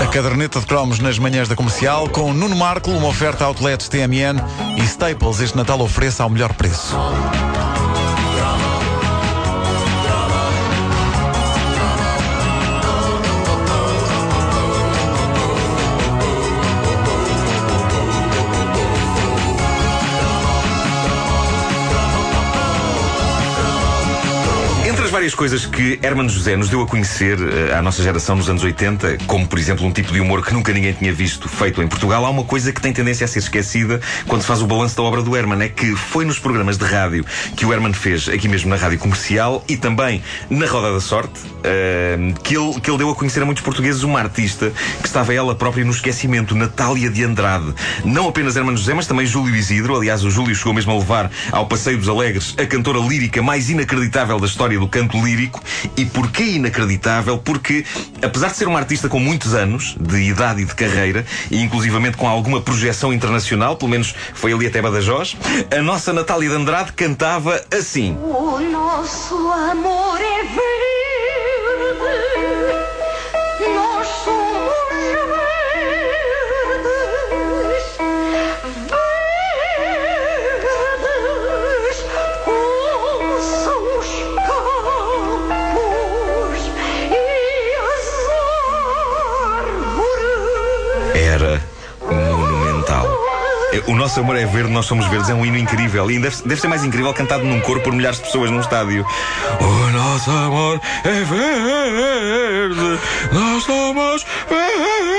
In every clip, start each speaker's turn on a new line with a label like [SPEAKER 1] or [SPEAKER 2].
[SPEAKER 1] A caderneta de cromos nas manhãs da comercial com Nuno Marco, uma oferta outlets TMN e Staples este Natal ofereça ao melhor preço.
[SPEAKER 2] Várias coisas que Hermano José nos deu a conhecer eh, à nossa geração nos anos 80, como por exemplo um tipo de humor que nunca ninguém tinha visto feito em Portugal, há uma coisa que tem tendência a ser esquecida quando se faz o balanço da obra do Herman. É que foi nos programas de rádio que o Herman fez, aqui mesmo na rádio comercial e também na Roda da Sorte, eh, que, ele, que ele deu a conhecer a muitos portugueses uma artista que estava ela própria no esquecimento, Natália de Andrade. Não apenas Hermano José, mas também Júlio Isidro. Aliás, o Júlio chegou mesmo a levar ao Passeio dos Alegres a cantora lírica mais inacreditável da história do canto lírico. E porquê inacreditável? Porque, apesar de ser uma artista com muitos anos de idade e de carreira, e inclusivamente com alguma projeção internacional, pelo menos foi ali até Badajoz, a nossa Natália de Andrade cantava assim.
[SPEAKER 3] O nosso amor é verde,
[SPEAKER 2] O nosso amor é verde, nós somos verdes, é um hino incrível. E deve, deve ser mais incrível cantado num coro por milhares de pessoas num estádio. O nosso amor é verde, nós somos verdes.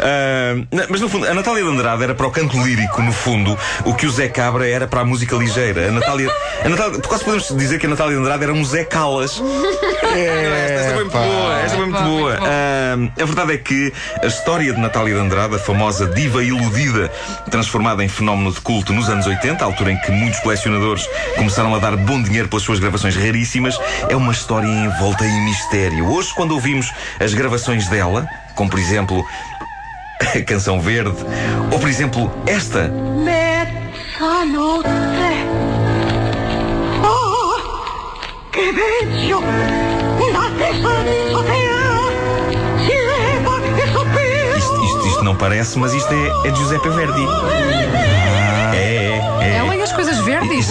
[SPEAKER 2] Ah, mas no fundo, a Natália de Andrade era para o canto lírico, no fundo, o que o Zé Cabra era para a música ligeira. A Natália. A Natália quase podemos dizer que a Natália de Andrade era um Zé Calas. É, esta foi muito boa, esta foi muito boa. Ah, a verdade é que a história de Natália de Andrade, a famosa diva iludida, transformada em fenómeno de culto nos anos 80, a altura em que muitos colecionadores começaram a dar bom dinheiro pelas suas gravações raríssimas, é uma história envolta em mistério. Hoje, quando ouvimos as gravações dela, como por exemplo a Canção Verde, ou por exemplo esta.
[SPEAKER 3] Oh, dissotea
[SPEAKER 2] parece, mas isto é, é de Giuseppe Verdi. É, é, é.
[SPEAKER 4] Ela e as coisas verdes.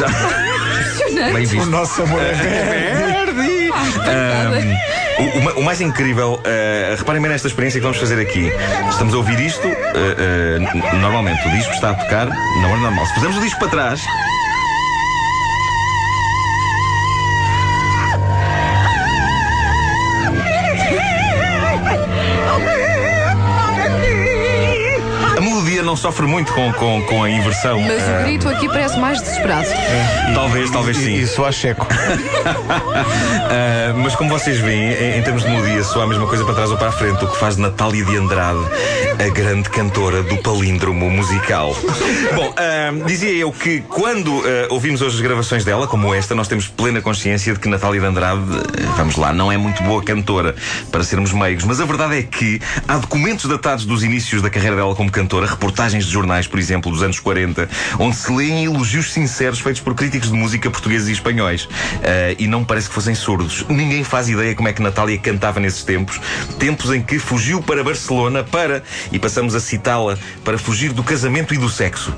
[SPEAKER 2] Bem visto.
[SPEAKER 1] O nosso amor é verde.
[SPEAKER 2] Um, o, o ma- o mais incrível, uh, reparem bem nesta experiência que vamos fazer aqui. Estamos a ouvir isto, uh, uh, normalmente o disco está a tocar na hora normal. Se pusermos o disco para trás. Sofre muito com, com, com a inversão.
[SPEAKER 4] Mas o grito aqui parece mais desesperado.
[SPEAKER 2] Talvez, talvez sim.
[SPEAKER 1] Isso a checo.
[SPEAKER 2] Ah, mas como vocês veem, em, em termos de melodia, só a mesma coisa para trás ou para a frente, o que faz de Natália de Andrade a grande cantora do palíndromo musical. Bom, ah, dizia eu que quando ah, ouvimos hoje as gravações dela, como esta, nós temos plena consciência de que Natália de Andrade, ah, vamos lá, não é muito boa cantora, para sermos meigos, mas a verdade é que há documentos datados dos inícios da carreira dela como cantora, reportagens de jornais, por exemplo, dos anos 40, onde se leem elogios sinceros feitos por críticos de música portugueses e espanhóis. Ah, e não parece que fossem surdos. Ninguém faz ideia como é que Natália cantava nesses tempos. Tempos em que fugiu para Barcelona para, e passamos a citá-la, para fugir do casamento e do sexo.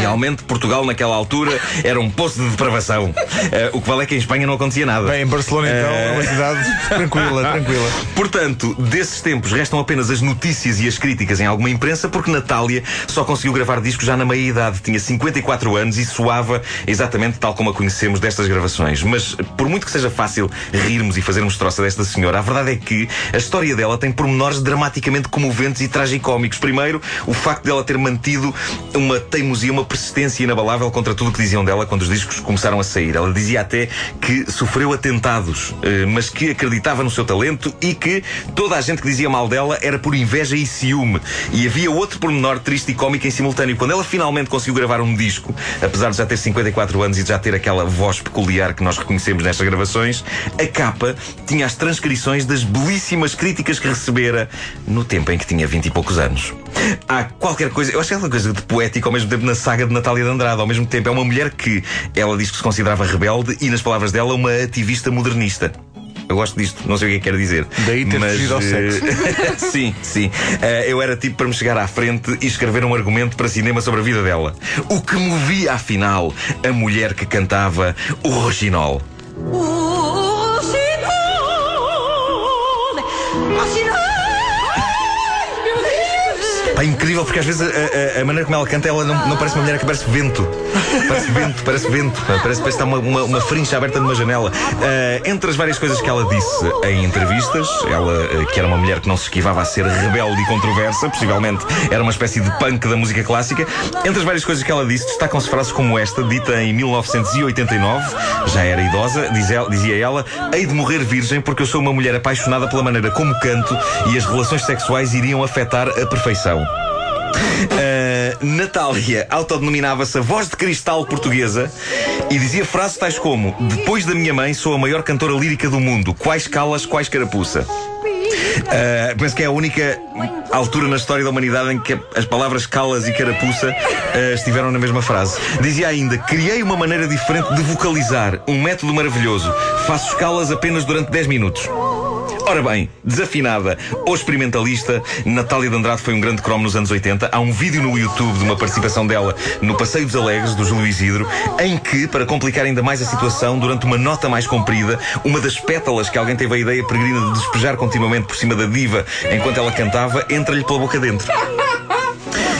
[SPEAKER 2] Realmente, Portugal naquela altura era um poço de depravação. Ah, o que vale é que em Espanha não acontecia nada.
[SPEAKER 1] Bem, em Barcelona então é uma cidade tranquila, tranquila.
[SPEAKER 2] Portanto, desses tempos restam apenas as notícias e as críticas em alguma imprensa, porque Natália só conseguiu gravar discos já na meia-idade. Tinha 54 anos e soava exatamente tal como a conhecemos destas gravações. Mas, por muito que seja fácil rirmos e fazermos troça desta senhora, a verdade é que a história dela tem pormenores dramaticamente comoventes e tragicómicos. Primeiro, o facto dela ter mantido uma teimosia, uma persistência inabalável contra tudo o que diziam dela quando os discos começaram a sair. Ela dizia até que sofreu atentados, eh, mas que acreditava no seu talento e que toda a gente que dizia mal dela era por inveja e ciúme. E havia outro pormenor triste e cómico em simultâneo. Quando ela finalmente conseguiu gravar um disco, apesar de já ter 54 anos e de já ter aquela voz peculiar que nós reconhecemos nestas gravações, a capa tinha as transcrições das belíssimas críticas que recebera no tempo em que tinha 20 e poucos anos. Há qualquer coisa, eu acho que é uma coisa de poético ao mesmo tempo na saga de Natália de Andrade. Ao mesmo tempo, é uma mulher que ela diz que se considerava rebelde e, nas palavras dela, uma ativista modernista. Eu gosto disto, não sei o que é que quer dizer.
[SPEAKER 1] Daí ter
[SPEAKER 2] mas,
[SPEAKER 1] fugido ao
[SPEAKER 2] eh, sim, sim. Eh, eu era tipo para me chegar à frente e escrever um argumento para cinema sobre a vida dela. O que movia, afinal, a mulher que cantava o Roginol. Pá, incrível, porque às vezes a, a- a maneira como ela canta, ela não, não parece uma mulher que parece vento. Parece vento, parece vento. Parece, parece que está uma, uma, uma frincha aberta numa janela. Ah, entre as várias coisas que ela disse em entrevistas, ela, ah, que era uma mulher que não se esquivava a ser rebelde e controversa, possivelmente era uma espécie de punk da música clássica. Entre as várias coisas que ela disse, destacam-se frases como esta, dita em 1989, já era idosa, dizia ela: Hei de morrer virgem porque eu sou uma mulher apaixonada pela maneira como canto e as relações sexuais iriam afetar a perfeição. Uh, Natália autodenominava-se a voz de cristal portuguesa e dizia frases tais como: Depois da minha mãe, sou a maior cantora lírica do mundo. Quais calas, quais carapuça. Uh, penso que é a única altura na história da humanidade em que as palavras calas e carapuça uh, estiveram na mesma frase. Dizia ainda: Criei uma maneira diferente de vocalizar, um método maravilhoso. Faço escalas apenas durante 10 minutos. Ora bem, desafinada ou experimentalista, Natália de Andrade foi um grande cromo nos anos 80. Há um vídeo no YouTube de uma participação dela no Passeio dos Alegres, do Júlio Isidro, em que, para complicar ainda mais a situação, durante uma nota mais comprida, uma das pétalas que alguém teve a ideia peregrina de despejar continuamente por cima da diva enquanto ela cantava, entra-lhe pela boca dentro.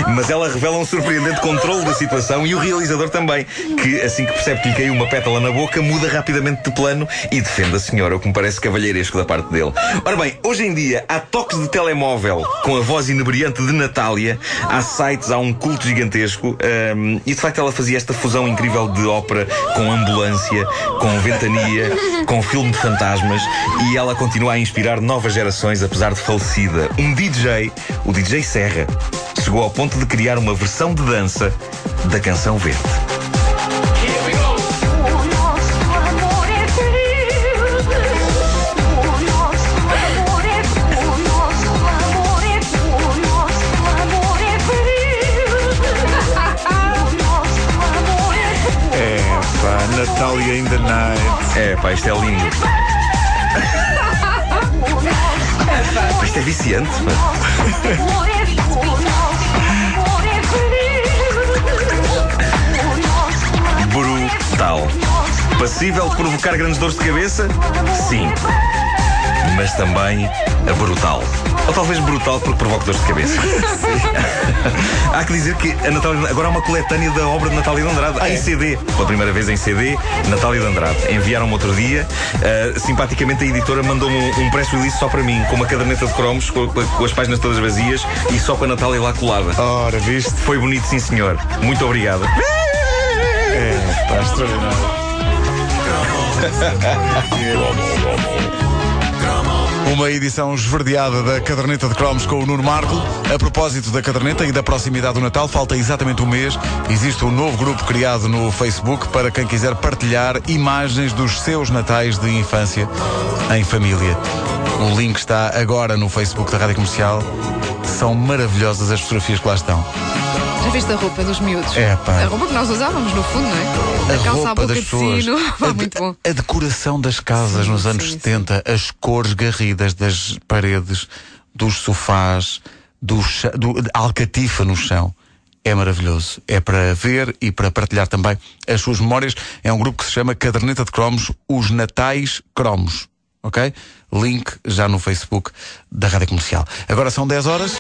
[SPEAKER 2] Mas ela revela um surpreendente controle da situação e o realizador também, que assim que percebe que lhe caiu uma pétala na boca, muda rapidamente de plano e defende a senhora, o que me parece cavalheiresco da parte dele. Ora bem, hoje em dia há toques de telemóvel com a voz inebriante de Natália, há sites, há um culto gigantesco hum, e de facto ela fazia esta fusão incrível de ópera com ambulância, com ventania, com filme de fantasmas e ela continua a inspirar novas gerações apesar de falecida. Um DJ, o DJ Serra, chegou ao ponto de criar uma versão de dança da canção verde.
[SPEAKER 3] É verde. O nosso amor é o nosso amor é o nosso amor é verde. O nosso amor é
[SPEAKER 1] É, pá, Natália in the night.
[SPEAKER 2] É, pá, isto é lindo. Isto é viciante. pá. Brutal. Passível de provocar grandes dores de cabeça? Sim. Mas também a brutal. Ou talvez brutal porque provoca dores de cabeça. há que dizer que a Natália agora há uma coletânea da obra de Natália de Andrade em CD. Pela primeira vez em CD, Natália de Andrade. Enviaram-me outro dia. ah, simpaticamente a editora mandou-me um, um press release só para mim, com uma caderneta de cromos, com, com as páginas todas vazias e só com a Natália lá colada.
[SPEAKER 1] Ora, viste?
[SPEAKER 2] Foi bonito, sim senhor. Muito obrigado.
[SPEAKER 1] É, pá, extraordinário. Uma edição esverdeada da caderneta de cromos com o Nuno Marco. A propósito da caderneta e da proximidade do Natal, falta exatamente um mês. Existe um novo grupo criado no Facebook para quem quiser partilhar imagens dos seus natais de infância em família. O link está agora no Facebook da Rádio Comercial. São maravilhosas as fotografias que lá estão.
[SPEAKER 4] Já viste a roupa dos miúdos?
[SPEAKER 1] É, pá.
[SPEAKER 4] A roupa que nós usávamos, no fundo, não é?
[SPEAKER 1] a
[SPEAKER 4] A calça à boca
[SPEAKER 1] das
[SPEAKER 4] de sino.
[SPEAKER 1] A,
[SPEAKER 4] muito bom.
[SPEAKER 1] a decoração das casas
[SPEAKER 4] Sim,
[SPEAKER 1] nos anos
[SPEAKER 4] sim,
[SPEAKER 1] 70, as cores garridas das paredes, dos sofás, do, do alcatifa no chão. É maravilhoso. É para ver e para partilhar também as suas memórias. É um grupo que se chama Caderneta de Cromos, os Natais Cromos. Ok? Link já no Facebook da Rádio Comercial. Agora são 10 horas.